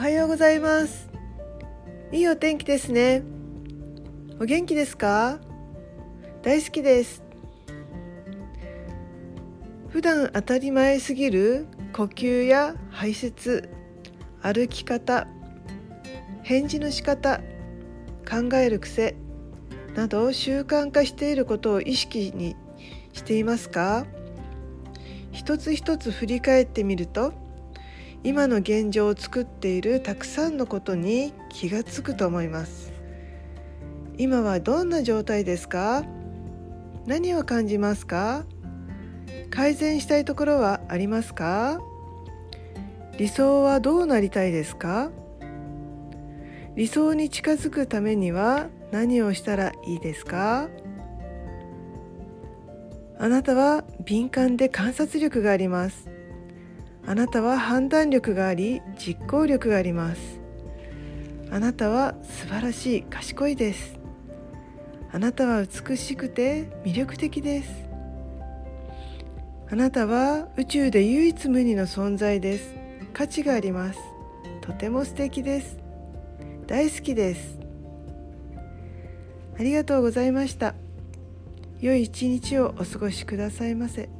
はようございます。いいお天気ですね。お元気ですか？大好きです。普段当たり前すぎる呼吸や排泄歩き方返事の仕方考える癖など習慣化していることを意識にしていますか？一つ一つ振り返ってみると今の現状を作っているたくさんのことに気がつくと思います。今はどんな状態ですか？何を感じますか？改善したいところはありますか？理想はどうなりたいですか？理想に近づくためには何をしたらいいですか？あなたは敏感で観察力があります。あなたは判断力があり実行力があります。あなたは素晴らしい賢いです。あなたは美しくて魅力的です。あなたは宇宙で唯一無二の存在です。価値があります。とても素敵です。大好きです。ありがとうございました。良い一日をお過ごしくださいませ。